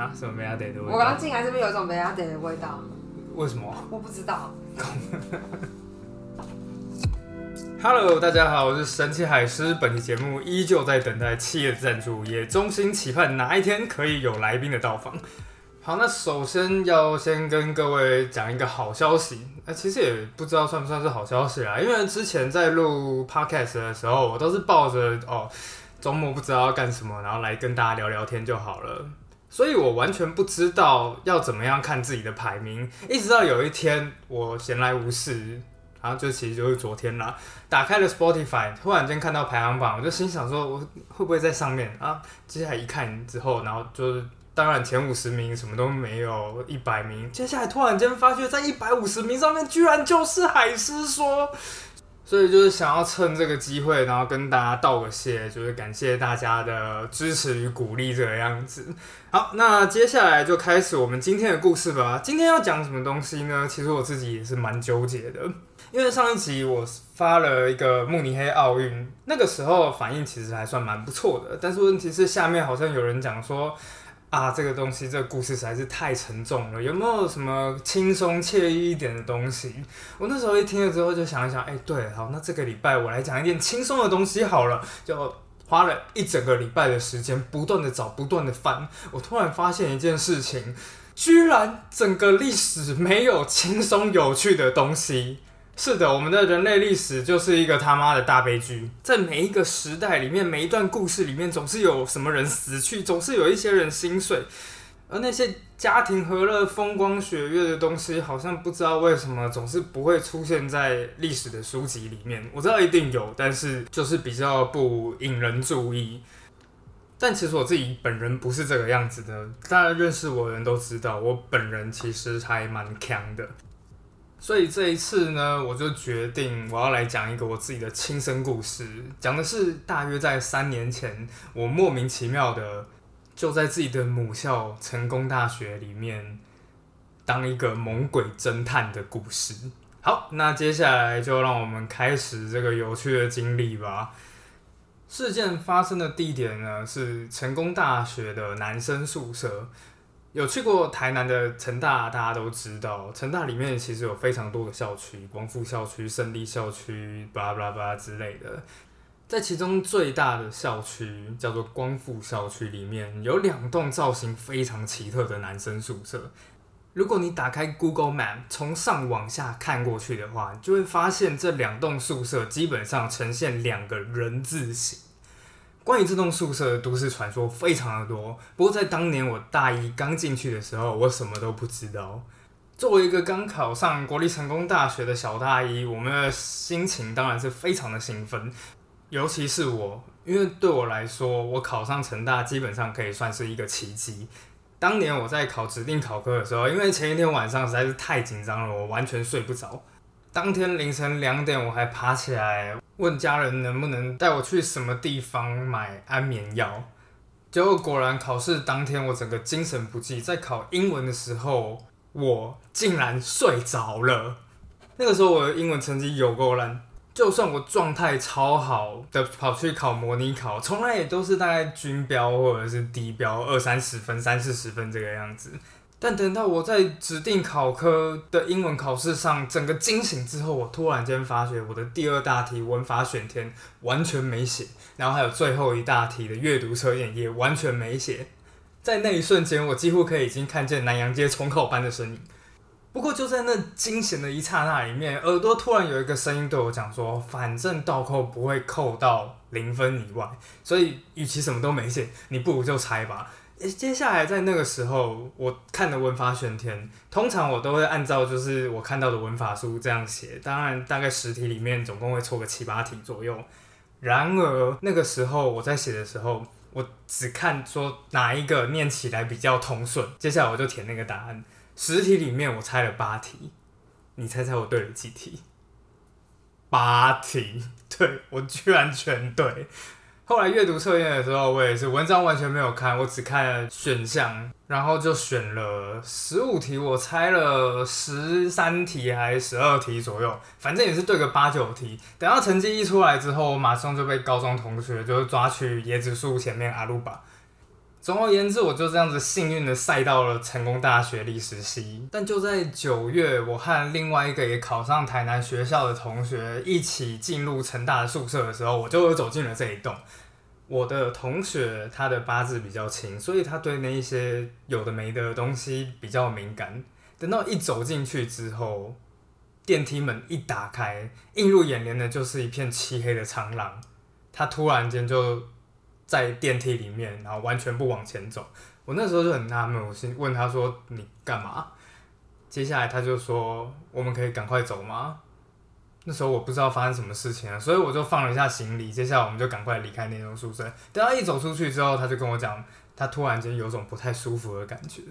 啊，什么梅亚德的味道？我刚进来这边有一种梅亚德的味道，为什么我不知道。Hello，大家好，我是神奇海狮。本期节目依旧在等待企业的赞助，也衷心期盼哪一天可以有来宾的到访。好，那首先要先跟各位讲一个好消息，那、其实也不知道算不算是好消息啦，因为之前在录 podcast 的时候，我都是抱着哦周末不知道要干什么，然后来跟大家聊聊天就好了。所以我完全不知道要怎么样看自己的排名，一直到有一天我闲来无事，然后就其实就是昨天啦，打开了 Spotify，突然间看到排行榜，我就心想说，我会不会在上面啊？接下来一看之后，然后就是当然前五十名什么都没有，一百名，接下来突然间发觉在一百五十名上面居然就是海狮说。所以就是想要趁这个机会，然后跟大家道个谢，就是感谢大家的支持与鼓励这个样子。好，那接下来就开始我们今天的故事吧。今天要讲什么东西呢？其实我自己也是蛮纠结的，因为上一集我发了一个慕尼黑奥运，那个时候反应其实还算蛮不错的，但是问题是下面好像有人讲说。啊，这个东西，这个故事实在是太沉重了，有没有什么轻松惬意一点的东西？我那时候一听了之后就想一想，哎、对，好，那这个礼拜我来讲一点轻松的东西好了，就花了一整个礼拜的时间，不断的找，不断的翻，我突然发现一件事情，居然整个历史没有轻松有趣的东西。是的，我们的人类历史就是一个他妈的大悲剧，在每一个时代里面，每一段故事里面，总是有什么人死去，总是有一些人心碎，而那些家庭和乐、风光雪月的东西，好像不知道为什么总是不会出现在历史的书籍里面。我知道一定有，但是就是比较不引人注意。但其实我自己本人不是这个样子的，大家认识我的人都知道，我本人其实还蛮强的。所以这一次呢，我就决定我要来讲一个我自己的亲身故事，讲的是大约在三年前，我莫名其妙的就在自己的母校成功大学里面当一个猛鬼侦探的故事。好，那接下来就让我们开始这个有趣的经历吧。事件发生的地点呢是成功大学的男生宿舍。有去过台南的成大，大家都知道，成大里面其实有非常多的校区，光复校区、胜利校区，巴拉巴拉巴拉之类的。在其中最大的校区叫做光复校区，里面有两栋造型非常奇特的男生宿舍。如果你打开 Google Map，从上往下看过去的话，就会发现这两栋宿舍基本上呈现两个人字形。关于这栋宿舍的都市传说非常的多，不过在当年我大一刚进去的时候，我什么都不知道。作为一个刚考上国立成功大学的小大一，我们的心情当然是非常的兴奋，尤其是我，因为对我来说，我考上成大基本上可以算是一个奇迹。当年我在考指定考科的时候，因为前一天晚上实在是太紧张了，我完全睡不着。当天凌晨两点，我还爬起来问家人能不能带我去什么地方买安眠药。结果果然考试当天，我整个精神不济，在考英文的时候，我竟然睡着了。那个时候我的英文成绩有够烂，就算我状态超好的跑去考模拟考，从来也都是大概均标或者是低标二三十分、三四十分这个样子。但等到我在指定考科的英文考试上整个惊醒之后，我突然间发觉我的第二大题文法选填完全没写，然后还有最后一大题的阅读测验也完全没写。在那一瞬间，我几乎可以已经看见南洋街重考班的身影。不过就在那惊险的一刹那里面，耳朵突然有一个声音对我讲说：“反正倒扣不会扣到零分以外，所以与其什么都没写，你不如就猜吧。”接下来在那个时候，我看的文法选填，通常我都会按照就是我看到的文法书这样写。当然，大概十题里面总共会错个七八题左右。然而那个时候我在写的时候，我只看说哪一个念起来比较通顺，接下来我就填那个答案。十题里面我猜了八题，你猜猜我对了几题？八题，对我居然全对。后来阅读测验的时候，我也是文章完全没有看，我只看了选项，然后就选了十五题，我猜了十三题还是十二题左右，反正也是对个八九题。等到成绩一出来之后，我马上就被高中同学就抓去椰子树前面阿鲁巴。总而言之，我就这样子幸运的赛到了成功大学历史系。但就在九月，我和另外一个也考上台南学校的同学一起进入成大的宿舍的时候，我就走进了这一栋。我的同学他的八字比较轻，所以他对那一些有的没的东西比较敏感。等到一走进去之后，电梯门一打开，映入眼帘的就是一片漆黑的长廊。他突然间就。在电梯里面，然后完全不往前走。我那时候就很纳闷，我先问他说：“你干嘛？”接下来他就说：“我们可以赶快走吗？”那时候我不知道发生什么事情了，所以我就放了一下行李。接下来我们就赶快离开那栋宿舍。等他一走出去之后，他就跟我讲，他突然间有种不太舒服的感觉，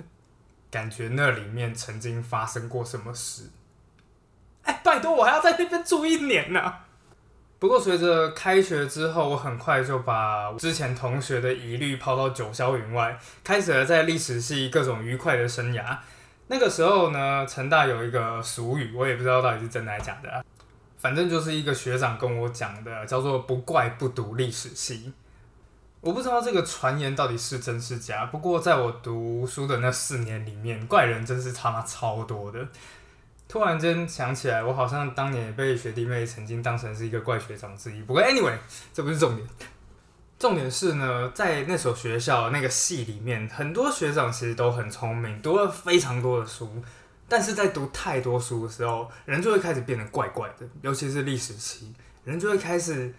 感觉那里面曾经发生过什么事。哎，拜托，我还要在那边住一年呢。不过随着开学之后，我很快就把之前同学的疑虑抛到九霄云外，开始了在历史系各种愉快的生涯。那个时候呢，成大有一个俗语，我也不知道到底是真的还是假的，反正就是一个学长跟我讲的，叫做“不怪不读历史系”。我不知道这个传言到底是真是假。不过在我读书的那四年里面，怪人真是他妈超多的。突然间想起来，我好像当年也被学弟妹曾经当成是一个怪学长之一。不过，anyway，这不是重点。重点是呢，在那所学校那个系里面，很多学长其实都很聪明，读了非常多的书。但是在读太多书的时候，人就会开始变得怪怪的。尤其是历史期，人就会开始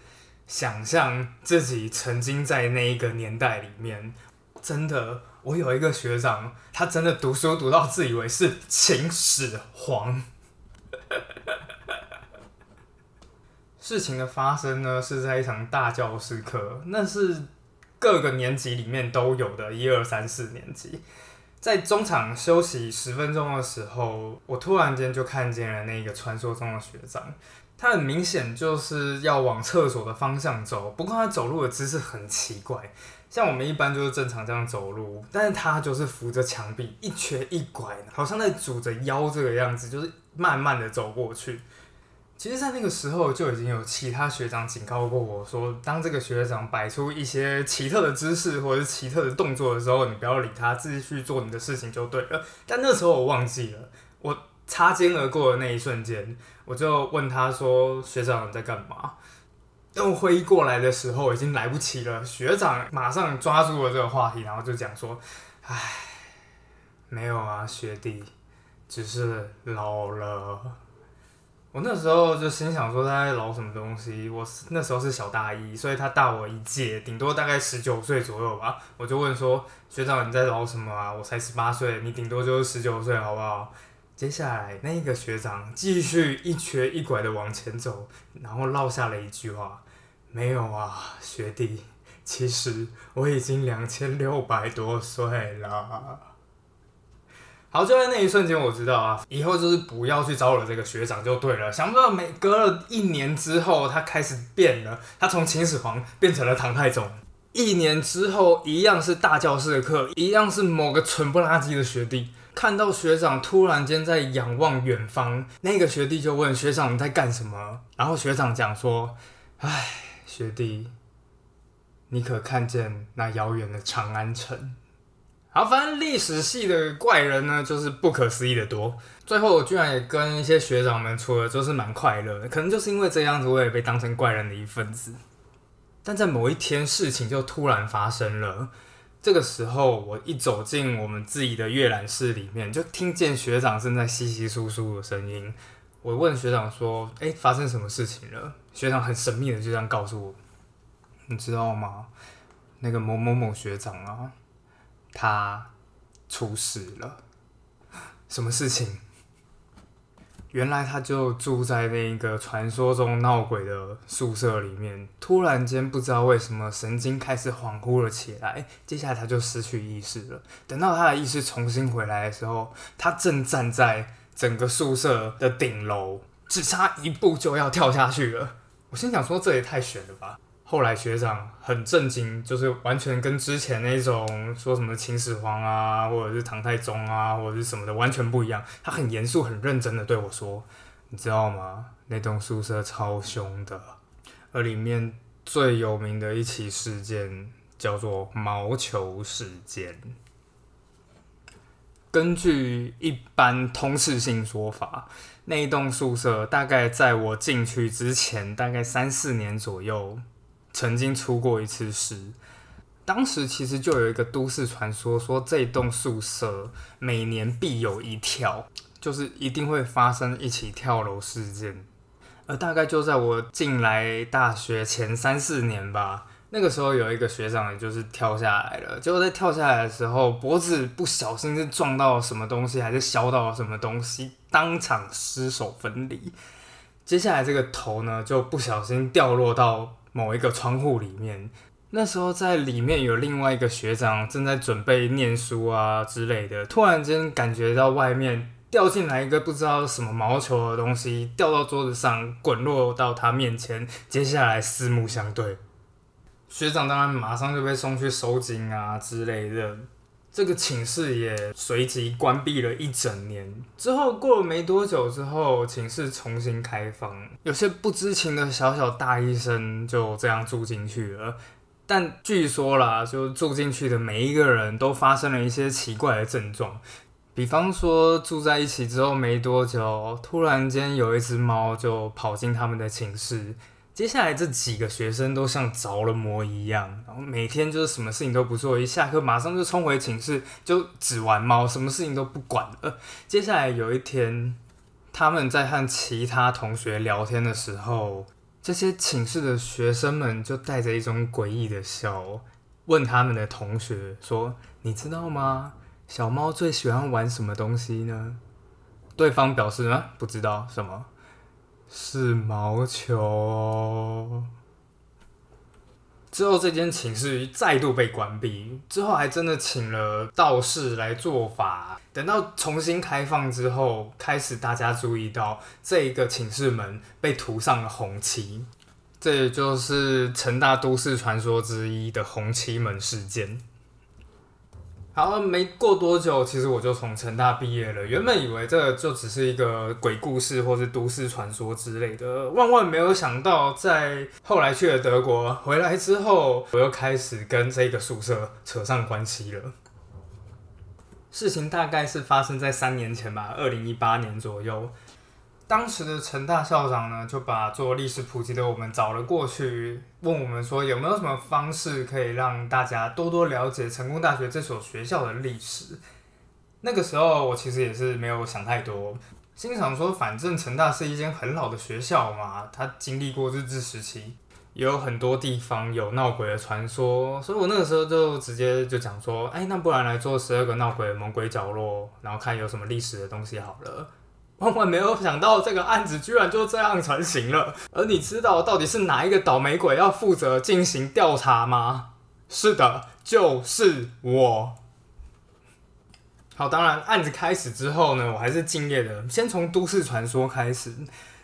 想象自己曾经在那一个年代里面，真的。我有一个学长，他真的读书读到自以为是秦始皇。事情的发生呢，是在一场大教室课，那是各个年级里面都有的，一二三四年级。在中场休息十分钟的时候，我突然间就看见了那个传说中的学长，他很明显就是要往厕所的方向走，不过他走路的姿势很奇怪。像我们一般就是正常这样走路，但是他就是扶着墙壁一瘸一拐，好像在拄着腰这个样子，就是慢慢的走过去。其实，在那个时候就已经有其他学长警告过我说，当这个学长摆出一些奇特的姿势或者是奇特的动作的时候，你不要理他，继续做你的事情就对了。但那时候我忘记了，我擦肩而过的那一瞬间，我就问他说：“学长你在干嘛？”等我回忆过来的时候，已经来不及了。学长马上抓住了这个话题，然后就讲说：“唉，没有啊，学弟，只是老了。”我那时候就心想说他在老什么东西？我那时候是小大一，所以他大我一届，顶多大概十九岁左右吧。我就问说：“学长你在老什么啊？我才十八岁，你顶多就是十九岁，好不好？”接下来，那个学长继续一瘸一拐的往前走，然后落下了一句话：“没有啊，学弟，其实我已经两千六百多岁了。”好，就在那一瞬间，我知道啊，以后就是不要去招惹这个学长就对了。想不到，每隔了一年之后，他开始变了，他从秦始皇变成了唐太宗。一年之后，一样是大教室的课，一样是某个蠢不拉几的学弟。看到学长突然间在仰望远方，那个学弟就问学长你在干什么？然后学长讲说：“唉，学弟，你可看见那遥远的长安城？”好，反正历史系的怪人呢，就是不可思议的多。最后我居然也跟一些学长们处了，就是蛮快乐的。可能就是因为这样子，我也被当成怪人的一份子。但在某一天，事情就突然发生了。这个时候，我一走进我们自己的阅览室里面，就听见学长正在稀稀疏疏的声音。我问学长说：“哎，发生什么事情了？”学长很神秘的就这样告诉我：“你知道吗？那个某某某学长啊，他出事了。什么事情？”原来他就住在那个传说中闹鬼的宿舍里面，突然间不知道为什么神经开始恍惚了起来，接下来他就失去意识了。等到他的意识重新回来的时候，他正站在整个宿舍的顶楼，只差一步就要跳下去了。我心想说，这也太悬了吧。后来学长很震惊，就是完全跟之前那种说什么秦始皇啊，或者是唐太宗啊，或者是什么的完全不一样。他很严肃、很认真的对我说：“你知道吗？那栋宿舍超凶的，而里面最有名的一起事件，叫做毛球事件。根据一般通识性说法，那栋宿舍大概在我进去之前，大概三四年左右，曾经出过一次事。当时其实就有一个都市传说，说这栋宿舍每年必有一跳，就是一定会发生一起跳楼事件。而大概就在我进来大学前三四年吧。那个时候有一个学长，也就是跳下来了。结果在跳下来的时候，脖子不小心是撞到了什么东西，还是削到了什么东西，当场失手分离。接下来这个头呢，就不小心掉落到某一个窗户里面。那时候在里面有另外一个学长正在准备念书啊之类的，突然间感觉到外面掉进来一个不知道什么毛球的东西，掉到桌子上，滚落到他面前。接下来四目相对。学长当然马上就被送去收金啊之类的，这个寝室也随即关闭了一整年。之后过了没多久之后，寝室重新开放，有些不知情的小小大医生就这样住进去了。但据说啦，就住进去的每一个人都发生了一些奇怪的症状，比方说住在一起之后没多久，突然间有一只猫就跑进他们的寝室。接下来这几个学生都像着了魔一样，然后每天就是什么事情都不做，一下课马上就冲回寝室就只玩猫，什么事情都不管了。接下来有一天，他们在和其他同学聊天的时候，这些寝室的学生们就带着一种诡异的笑，问他们的同学说：“你知道吗？小猫最喜欢玩什么东西呢？”对方表示啊，不知道什么。是毛球。之后，这间寝室再度被关闭。之后，还真的请了道士来做法。等到重新开放之后，开始大家注意到这一个寝室门被涂上了红漆，这也就是成大都市传说之一的红漆门事件。好，没过多久，其实我就从成大毕业了。原本以为这就只是一个鬼故事或是都市传说之类的，万万没有想到，在后来去了德国回来之后，我又开始跟这个宿舍扯上关系了。事情大概是发生在三年前吧，二零一八年左右。当时的成大校长呢，就把做历史普及的我们找了过去，问我们说有没有什么方式可以让大家多多了解成功大学这所学校的历史。那个时候我其实也是没有想太多，心想说反正成大是一间很老的学校嘛，它经历过日治时期，也有很多地方有闹鬼的传说，所以我那个时候就直接就讲说，哎，那不然来做十二个闹鬼的猛鬼角落，然后看有什么历史的东西好了。万万没有想到，这个案子居然就这样成型了。而你知道到底是哪一个倒霉鬼要负责进行调查吗？是的，就是我。好，当然案子开始之后呢，我还是敬业的，先从都市传说开始。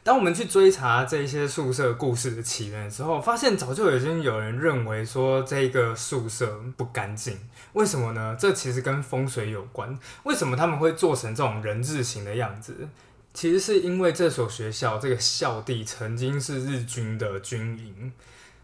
当我们去追查这些宿舍故事的起源的时候，发现早就已经有人认为说这个宿舍不干净。为什么呢？这其实跟风水有关。为什么他们会做成这种人字形的样子？其实是因为这所学校这个校地曾经是日军的军营，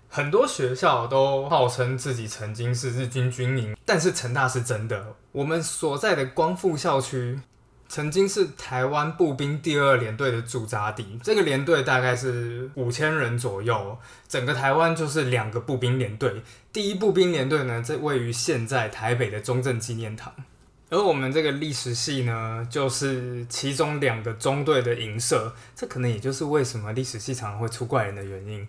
很多学校都号称自己曾经是日军军营，但是成大是真的。我们所在的光复校区曾经是台湾步兵第二联队的驻扎地，这个连队大概是五千人左右，整个台湾就是两个步兵连队。第一步兵连队呢，在位于现在台北的中正纪念堂。而我们这个历史系呢，就是其中两个中队的营舍，这可能也就是为什么历史系常常会出怪人的原因。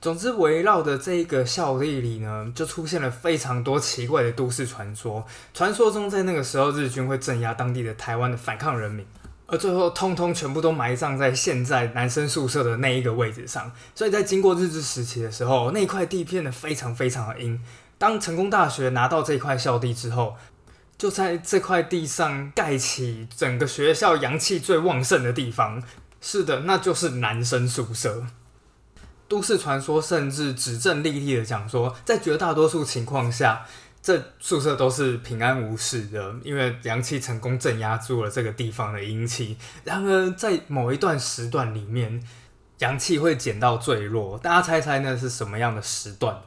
总之，围绕的这个校地里呢，就出现了非常多奇怪的都市传说。传说中，在那个时候，日军会镇压当地的台湾的反抗人民，而最后通通全部都埋葬在现在男生宿舍的那一个位置上。所以在经过日治时期的时候，那块地变得非常非常的阴。当成功大学拿到这块校地之后，就在这块地上盖起整个学校阳气最旺盛的地方。是的，那就是男生宿舍。都市传说甚至指证立地的讲说，在绝大多数情况下，这宿舍都是平安无事的，因为阳气成功镇压住了这个地方的阴气。然而，在某一段时段里面，阳气会减到最弱。大家猜猜那是什么样的时段？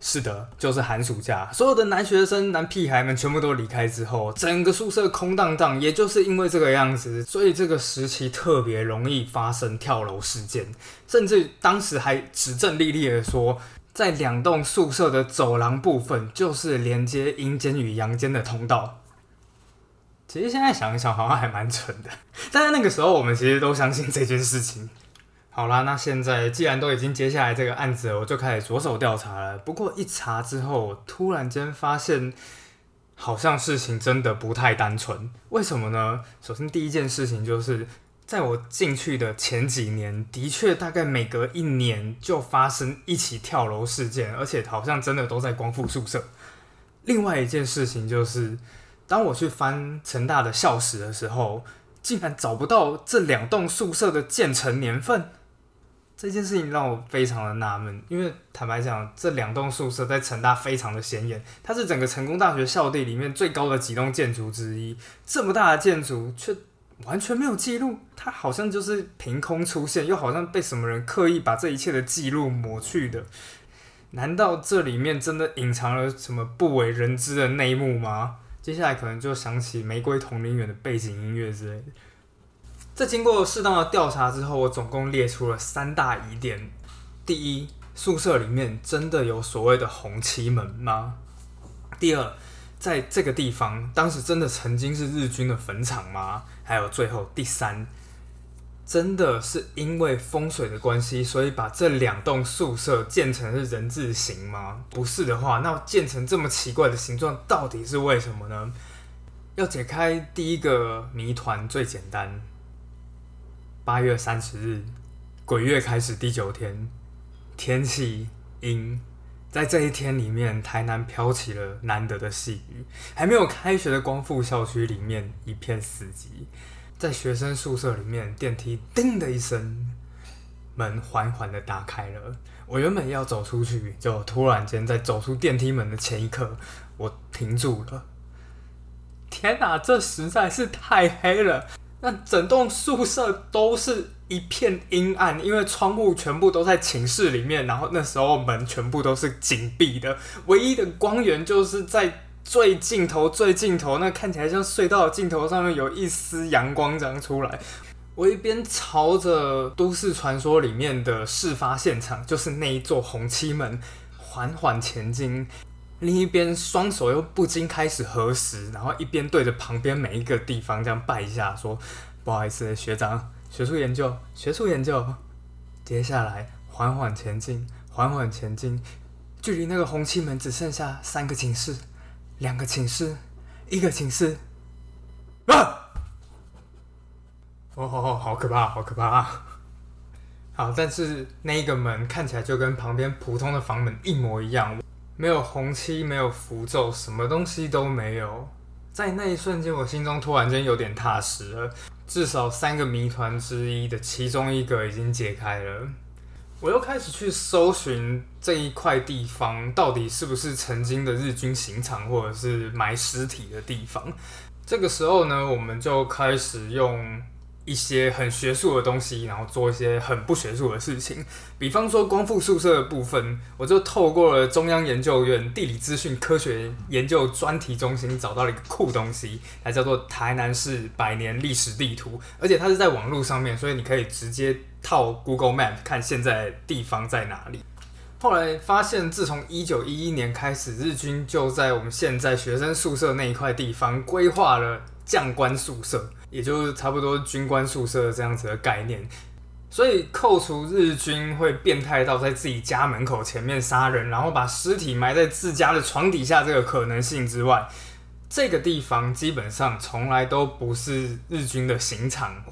是的，就是寒暑假，所有的男学生、男屁孩们全部都离开之后，整个宿舍空荡荡。也就是因为这个样子，所以这个时期特别容易发生跳楼事件，甚至当时还指证历历的说，在两栋宿舍的走廊部分就是连接阴间与阳间的通道。其实现在想一想，好像还蛮蠢的，但是那个时候我们其实都相信这件事情。好啦，那现在既然都已经接下来这个案子，我就开始着手调查了。不过一查之后，突然间发现，好像事情真的不太单纯。为什么呢？首先第一件事情就是，在我进去的前几年，的确大概每隔一年就发生一起跳楼事件，而且好像真的都在光复宿舍。另外一件事情就是，当我去翻成大的校史的时候，竟然找不到这两栋宿舍的建成年份。这件事情让我非常的纳闷，因为坦白讲，这两栋宿舍在成大非常的显眼，它是整个成功大学校地里面最高的几栋建筑之一。这么大的建筑却完全没有记录，它好像就是凭空出现，又好像被什么人刻意把这一切的记录抹去的。难道这里面真的隐藏了什么不为人知的内幕吗？接下来可能就想起《玫瑰同林园》的背景音乐之类的。在经过适当的调查之后，我总共列出了三大疑点：第一，宿舍里面真的有所谓的红旗门吗？第二，在这个地方，当时真的曾经是日军的坟场吗？还有最后第三，真的是因为风水的关系，所以把这两栋宿舍建成是人字形吗？不是的话，那建成这么奇怪的形状，到底是为什么呢？要解开第一个谜团最简单。八月三十日，鬼月开始第九天，天气阴。在这一天里面，台南飘起了难得的细雨。还没有开学的光复校区里面一片死寂。在学生宿舍里面，电梯叮的一声，门缓缓的打开了。我原本要走出去，就突然间在走出电梯门的前一刻，我停住了。天哪，这实在是太黑了。那整栋宿舍都是一片阴暗，因为窗户全部都在寝室里面，然后那时候门全部都是紧闭的，唯一的光源就是在最尽头、最尽头那看起来像隧道的尽头上面有一丝阳光这样出来。我一边朝着都市传说里面的事发现场，就是那一座红漆门，缓缓前进。另一边双手又不禁开始合十，然后一边对着旁边每一个地方这样拜一下，说：“不好意思，学长，学术研究，学术研究。”接下来缓缓前进，缓缓前进，距离那个红漆门只剩下三个寝室，两个寝室，一个寝室。啊！哦哦哦，好可怕，好可怕！好，但是那一个门看起来就跟旁边普通的房门一模一样。没有红漆，没有符咒，什么东西都没有。在那一瞬间，我心中突然间有点踏实了，至少三个谜团之一的其中一个已经解开了。我又开始去搜寻这一块地方到底是不是曾经的日军刑场，或者是埋尸体的地方。这个时候呢，我们就开始用。一些很学术的东西，然后做一些很不学术的事情。比方说光复宿舍的部分，我就透过了中央研究院地理资讯科学研究专题中心找到了一个酷东西，它叫做台南市百年历史地图，而且它是在网络上面，所以你可以直接套 Google Map 看现在地方在哪里。后来发现，自从一九一一年开始，日军就在我们现在学生宿舍那一块地方规划了将官宿舍。也就是差不多军官宿舍这样子的概念，所以扣除日军会变态到在自己家门口前面杀人，然后把尸体埋在自家的床底下这个可能性之外，这个地方基本上从来都不是日军的刑场。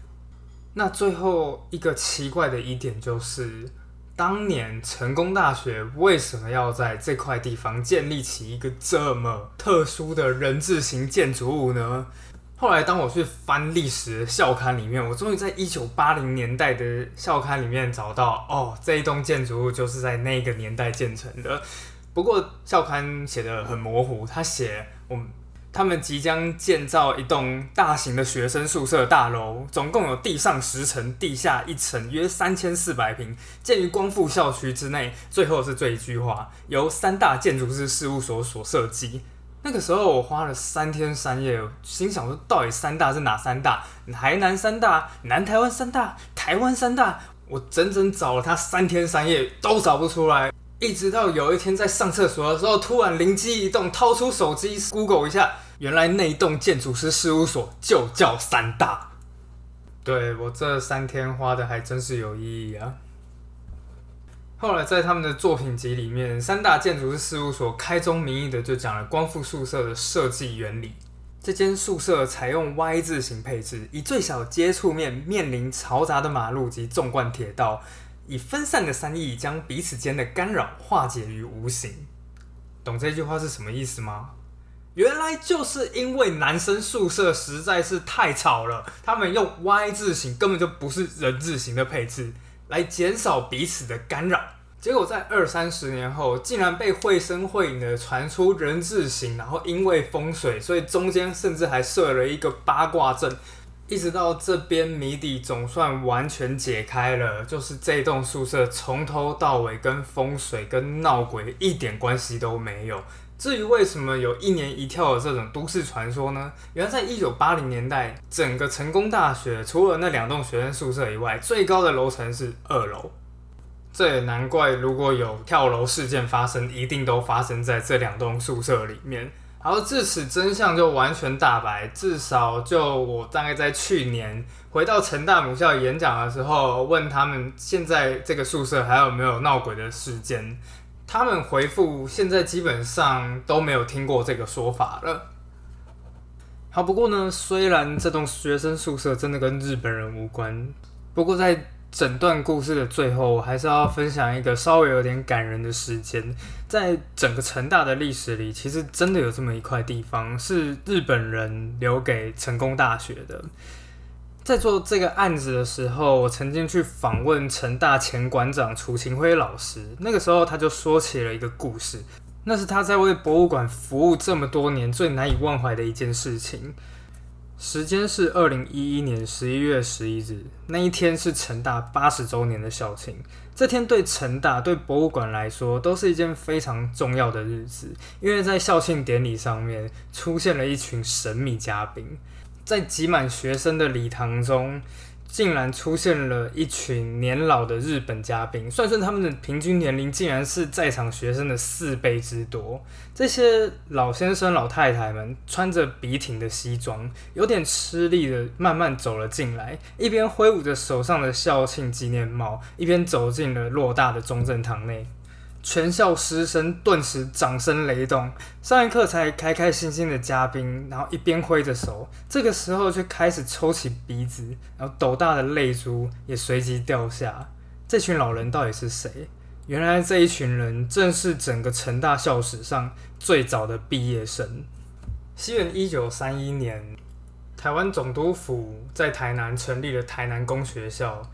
那最后一个奇怪的一点就是，当年成功大学为什么要在这块地方建立起一个这么特殊的人字形建筑物呢？后来，当我去翻历史校刊里面，我终于在一九八零年代的校刊里面找到，哦，这一栋建筑物就是在那个年代建成的。不过校刊写的很模糊，他写我们他们即将建造一栋大型的学生宿舍大楼，总共有地上十层，地下一层，约三千四百平，建于光复校区之内。最后是这一句话，由三大建筑师事务所所设计。那个时候我花了三天三夜，心想说，到底三大是哪三大？台南三大、南台湾三大、台湾三大，我整整找了他三天三夜都找不出来。一直到有一天在上厕所的时候，突然灵机一动，掏出手机 Google 一下。原来那栋建筑师事务所就叫三大，对我这三天花的还真是有意义啊。后来在他们的作品集里面，三大建筑师事务所开宗明义的就讲了光复宿舍的设计原理。这间宿舍采用 Y 字形配置，以最小接触面面临嘈杂的马路及纵贯铁道，以分散的三翼将彼此间的干扰化解于无形。懂这句话是什么意思吗？原来就是因为男生宿舍实在是太吵了，他们用 Y 字形根本就不是人字形的配置，来减少彼此的干扰。结果在二三十年后，竟然被绘声绘影的传出人字形，然后因为风水，所以中间甚至还设了一个八卦阵。一直到这边谜底总算完全解开了，就是这栋宿舍从头到尾跟风水跟闹鬼一点关系都没有。至于为什么有一年一跳的这种都市传说呢？原来在一九八零年代，整个成功大学除了那两栋学生宿舍以外，最高的楼层是二楼。这也难怪，如果有跳楼事件发生，一定都发生在这两栋宿舍里面。好，至此真相就完全大白。至少就我大概在去年回到成大母校演讲的时候，问他们现在这个宿舍还有没有闹鬼的事件。他们回复，现在基本上都没有听过这个说法了。好，不过呢，虽然这栋学生宿舍真的跟日本人无关，不过在整段故事的最后，我还是要分享一个稍微有点感人的时间。在整个成大的历史里，其实真的有这么一块地方，是日本人留给成功大学的。在做这个案子的时候，我曾经去访问成大前馆长楚晴辉老师。那个时候，他就说起了一个故事，那是他在为博物馆服务这么多年最难以忘怀的一件事情。时间是二零一一年十一月十一日，那一天是成大八十周年的校庆。这天对成大、对博物馆来说，都是一件非常重要的日子，因为在校庆典礼上面出现了一群神秘嘉宾。在挤满学生的礼堂中，竟然出现了一群年老的日本嘉宾。算算他们的平均年龄，竟然是在场学生的四倍之多。这些老先生、老太太们穿着笔挺的西装，有点吃力的慢慢走了进来，一边挥舞着手上的校庆纪念帽，一边走进了偌大的中正堂内。全校师生顿时掌声雷动，上一课才开开心心的嘉宾，然后一边挥着手，这个时候却开始抽起鼻子，然后斗大的泪珠也随即掉下。这群老人到底是谁？原来这一群人正是整个成大校史上最早的毕业生。西元一九三一年，台湾总督府在台南成立了台南工学校。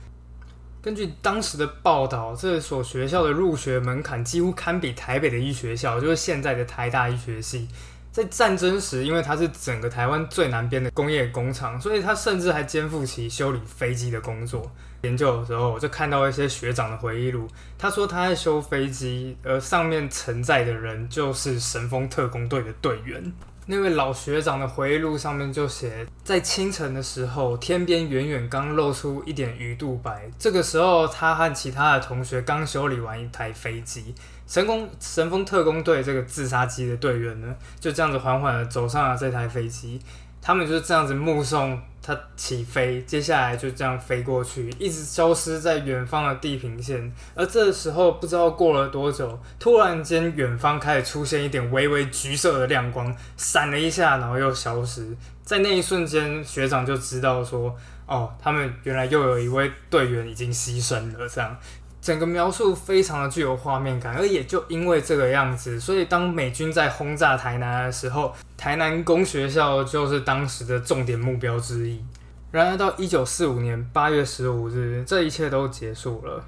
根据当时的报道，这所学校的入学门槛几乎堪比台北的医学校，就是现在的台大医学系。在战争时，因为它是整个台湾最南边的工业工厂，所以它甚至还肩负起修理飞机的工作。研究的时候，我就看到一些学长的回忆录，他说他在修飞机，而上面承载的人就是神风特工队的队员。那位老学长的回忆录上面就写，在清晨的时候，天边远远刚露出一点鱼肚白。这个时候，他和其他的同学刚修理完一台飞机。神工神风特工队这个自杀机的队员呢，就这样子缓缓的走上了这台飞机。他们就是这样子目送它起飞，接下来就这样飞过去，一直消失在远方的地平线。而这时候，不知道过了多久，突然间远方开始出现一点微微橘色的亮光，闪了一下，然后又消失。在那一瞬间，学长就知道说：“哦，他们原来又有一位队员已经牺牲了。”这样。整个描述非常的具有画面感，而也就因为这个样子，所以当美军在轰炸台南的时候，台南工学校就是当时的重点目标之一。然而到一九四五年八月十五日，这一切都结束了。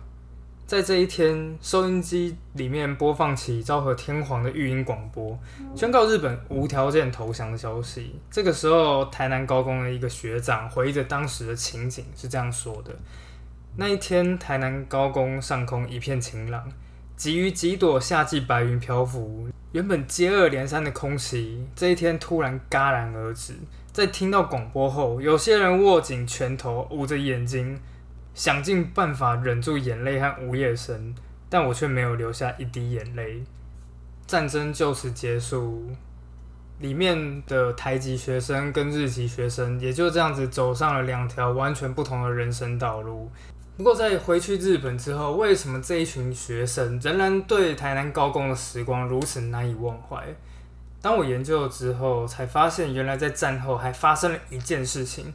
在这一天，收音机里面播放起昭和天皇的御音广播，宣告日本无条件投降的消息。这个时候，台南高工的一个学长回忆着当时的情景，是这样说的：那一天，台南高工上空一片晴朗，几于几朵夏季白云漂浮，原本接二连三的空袭，这一天突然戛然而止。在听到广播后，有些人握紧拳头，捂着眼睛。想尽办法忍住眼泪和午夜声，但我却没有流下一滴眼泪。战争就此结束，里面的台籍学生跟日籍学生也就这样子走上了两条完全不同的人生道路。不过在回去日本之后，为什么这一群学生仍然对台南高工的时光如此难以忘怀？当我研究之后，才发现原来在战后还发生了一件事情，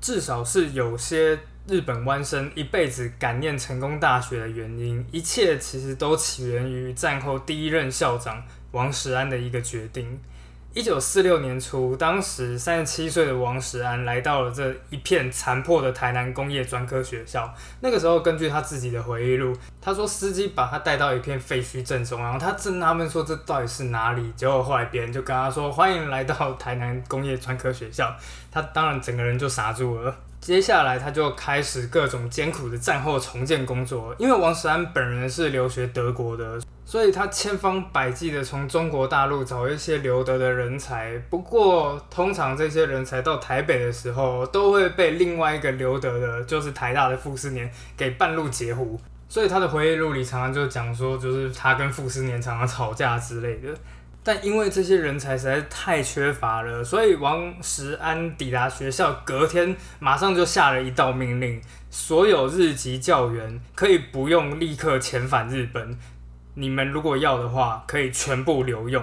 至少是有些。日本弯生一辈子感念成功大学的原因，一切其实都起源于战后第一任校长王石安的一个决定。一九四六年初，当时三十七岁的王石安来到了这一片残破的台南工业专科学校。那个时候，根据他自己的回忆录，他说司机把他带到一片废墟正中，然后他正纳闷说这到底是哪里？结果后来别人就跟他说欢迎来到台南工业专科学校，他当然整个人就傻住了。接下来，他就开始各种艰苦的战后重建工作。因为王石安本人是留学德国的，所以他千方百计的从中国大陆找一些留德的人才。不过，通常这些人才到台北的时候，都会被另外一个留德的，就是台大的傅斯年给半路截胡。所以他的回忆录里常常就讲说，就是他跟傅斯年常常吵架之类的。但因为这些人才实在太缺乏了，所以王石安抵达学校隔天，马上就下了一道命令：所有日籍教员可以不用立刻遣返日本，你们如果要的话，可以全部留用。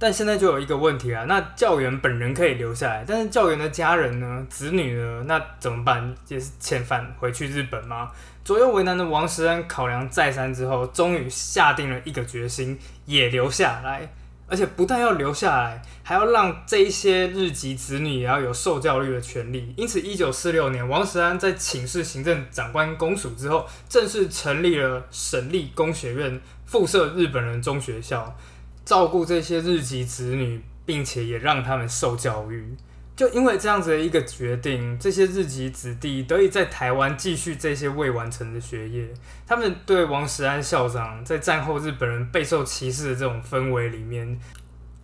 但现在就有一个问题啊，那教员本人可以留下来，但是教员的家人呢、子女呢，那怎么办？也是遣返回去日本吗？左右为难的王石安考量再三之后，终于下定了一个决心，也留下来。而且不但要留下来，还要让这一些日籍子女也要有受教育的权利。因此，一九四六年，王石安在请示行政长官公署之后，正式成立了省立工学院，附设日本人中学校，照顾这些日籍子女，并且也让他们受教育。就因为这样子的一个决定，这些日籍子弟得以在台湾继续这些未完成的学业。他们对王石安校长在战后日本人备受歧视的这种氛围里面，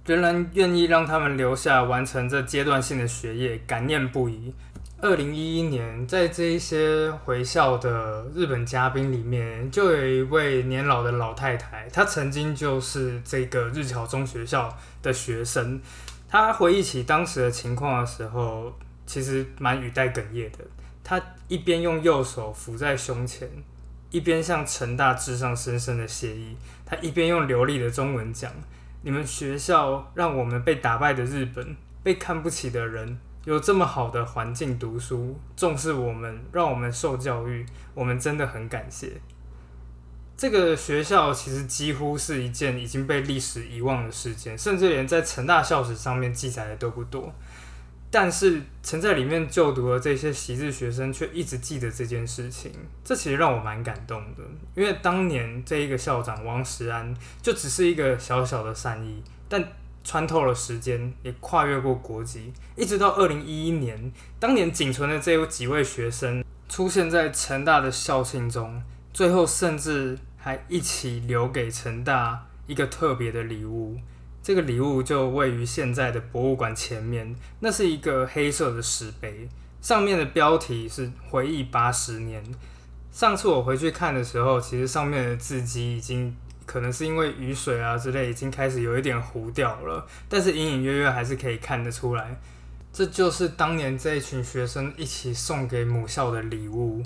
仍然愿意让他们留下完成这阶段性的学业，感念不已。二零一一年，在这一些回校的日本嘉宾里面，就有一位年老的老太太，她曾经就是这个日侨中学校的学生。他回忆起当时的情况的时候，其实蛮语带哽咽的。他一边用右手扶在胸前，一边向陈大致上深深的谢意。他一边用流利的中文讲：“你们学校让我们被打败的日本、被看不起的人，有这么好的环境读书，重视我们，让我们受教育，我们真的很感谢。”这个学校其实几乎是一件已经被历史遗忘的事件，甚至连在成大校史上面记载的都不多。但是曾在里面就读的这些习日学生却一直记得这件事情，这其实让我蛮感动的。因为当年这一个校长王石安就只是一个小小的善意，但穿透了时间，也跨越过国籍，一直到二零一一年，当年仅存的这几位学生出现在成大的校庆中。最后，甚至还一起留给成大一个特别的礼物。这个礼物就位于现在的博物馆前面。那是一个黑色的石碑，上面的标题是“回忆八十年”。上次我回去看的时候，其实上面的字迹已经可能是因为雨水啊之类，已经开始有一点糊掉了。但是隐隐约约还是可以看得出来，这就是当年这一群学生一起送给母校的礼物。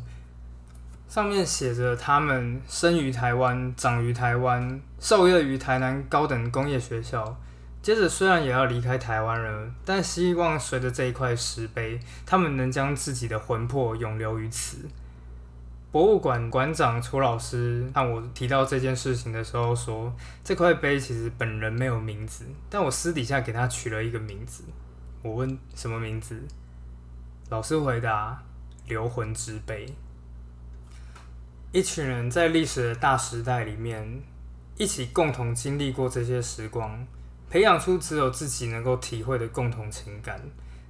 上面写着他们生于台湾，长于台湾，受业于台南高等工业学校。接着虽然也要离开台湾了，但希望随着这一块石碑，他们能将自己的魂魄永留于此。博物馆馆长楚老师和我提到这件事情的时候说，这块碑其实本人没有名字，但我私底下给他取了一个名字。我问什么名字，老师回答：留魂之碑。一群人在历史的大时代里面，一起共同经历过这些时光，培养出只有自己能够体会的共同情感。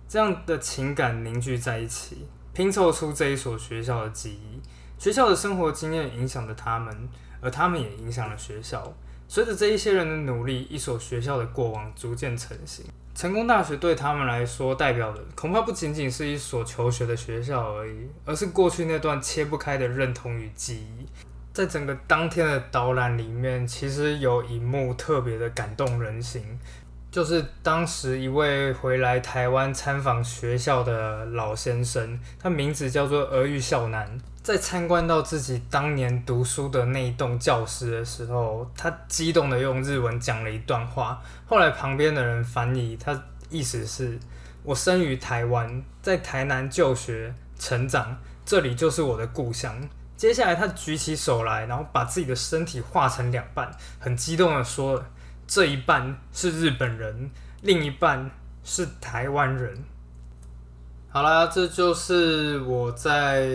这样的情感凝聚在一起，拼凑出这一所学校的记忆。学校的生活经验影响着他们，而他们也影响了学校。随着这一些人的努力，一所学校的过往逐渐成型。成功大学对他们来说，代表的恐怕不仅仅是一所求学的学校而已，而是过去那段切不开的认同与记忆。在整个当天的导览里面，其实有一幕特别的感动人心。就是当时一位回来台湾参访学校的老先生，他名字叫做俄语校男。在参观到自己当年读书的那一栋教室的时候，他激动的用日文讲了一段话。后来旁边的人翻译，他意思是：我生于台湾，在台南就学成长，这里就是我的故乡。接下来他举起手来，然后把自己的身体划成两半，很激动的说。这一半是日本人，另一半是台湾人。好啦，这就是我在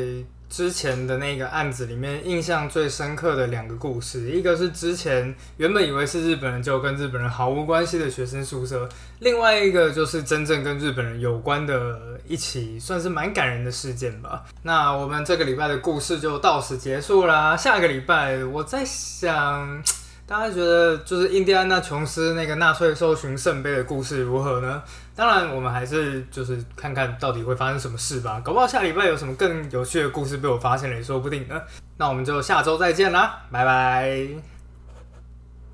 之前的那个案子里面印象最深刻的两个故事。一个是之前原本以为是日本人，就跟日本人毫无关系的学生宿舍；另外一个就是真正跟日本人有关的一起，算是蛮感人的事件吧。那我们这个礼拜的故事就到此结束啦。下个礼拜我在想。大家觉得就是印第安纳琼斯那个纳粹搜寻圣杯的故事如何呢？当然，我们还是就是看看到底会发生什么事吧。搞不好下礼拜有什么更有趣的故事被我发现了也说不定呢。那我们就下周再见啦，拜拜。